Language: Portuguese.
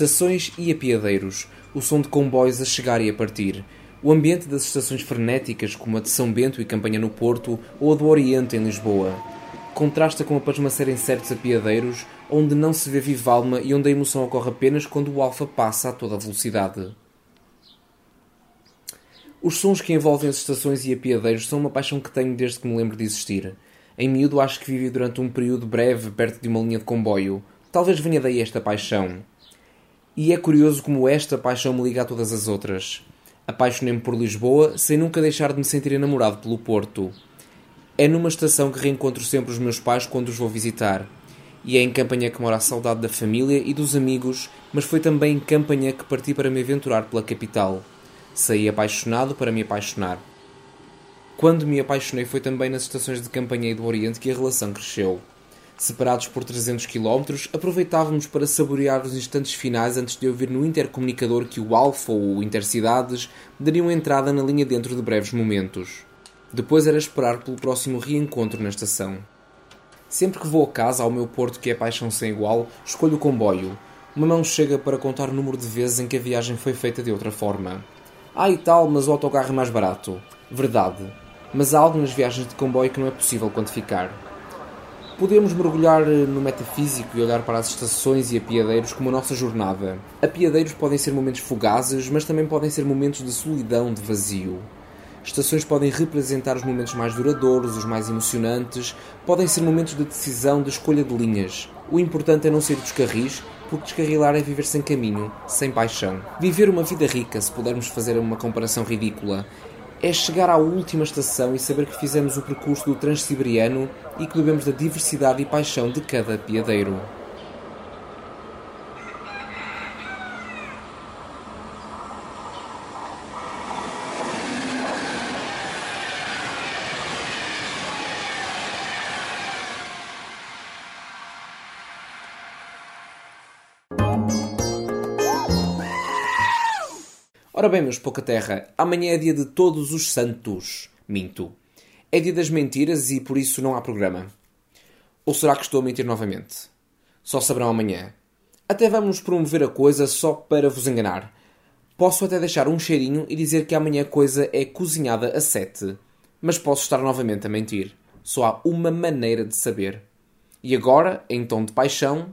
Estações e apiadeiros, o som de comboios a chegar e a partir, o ambiente das estações frenéticas como a de São Bento e Campanha no Porto ou a do Oriente em Lisboa. Contrasta com a pasmaceira em certos apiadeiros, onde não se vê viva alma e onde a emoção ocorre apenas quando o alfa passa a toda velocidade. Os sons que envolvem as estações e apiadeiros são uma paixão que tenho desde que me lembro de existir. Em miúdo acho que vivi durante um período breve perto de uma linha de comboio. Talvez venha daí esta paixão. E é curioso como esta paixão me liga a todas as outras. Apaixonei-me por Lisboa sem nunca deixar de me sentir enamorado pelo Porto. É numa estação que reencontro sempre os meus pais quando os vou visitar. E é em Campanha que mora a saudade da família e dos amigos, mas foi também em Campanha que parti para me aventurar pela capital. Saí apaixonado para me apaixonar. Quando me apaixonei foi também nas estações de Campanha e do Oriente que a relação cresceu. Separados por 300 km, aproveitávamos para saborear os instantes finais antes de ouvir no intercomunicador que o Alfa ou o Intercidades dariam entrada na linha dentro de breves momentos. Depois era esperar pelo próximo reencontro na estação. Sempre que vou a casa, ao meu porto que é paixão sem igual, escolho o comboio. Uma mão chega para contar o número de vezes em que a viagem foi feita de outra forma. Ah e tal, mas o autocarro é mais barato. Verdade. Mas há algo nas viagens de comboio que não é possível quantificar. Podemos mergulhar no metafísico e olhar para as estações e apiadeiros como a nossa jornada. Apiadeiros podem ser momentos fugazes, mas também podem ser momentos de solidão, de vazio. Estações podem representar os momentos mais duradouros, os mais emocionantes, podem ser momentos de decisão, de escolha de linhas. O importante é não sair dos carris, porque descarrilar é viver sem caminho, sem paixão. Viver uma vida rica, se pudermos fazer uma comparação ridícula, é chegar à última estação e saber que fizemos o percurso do Transsiberiano e que bebemos da diversidade e paixão de cada piadeiro. Ora bem, meus pouca terra, amanhã é dia de todos os santos. Minto. É dia das mentiras e por isso não há programa. Ou será que estou a mentir novamente? Só saberão amanhã. Até vamos promover a coisa só para vos enganar. Posso até deixar um cheirinho e dizer que amanhã a coisa é cozinhada a sete. Mas posso estar novamente a mentir. Só há uma maneira de saber. E agora, em tom de paixão,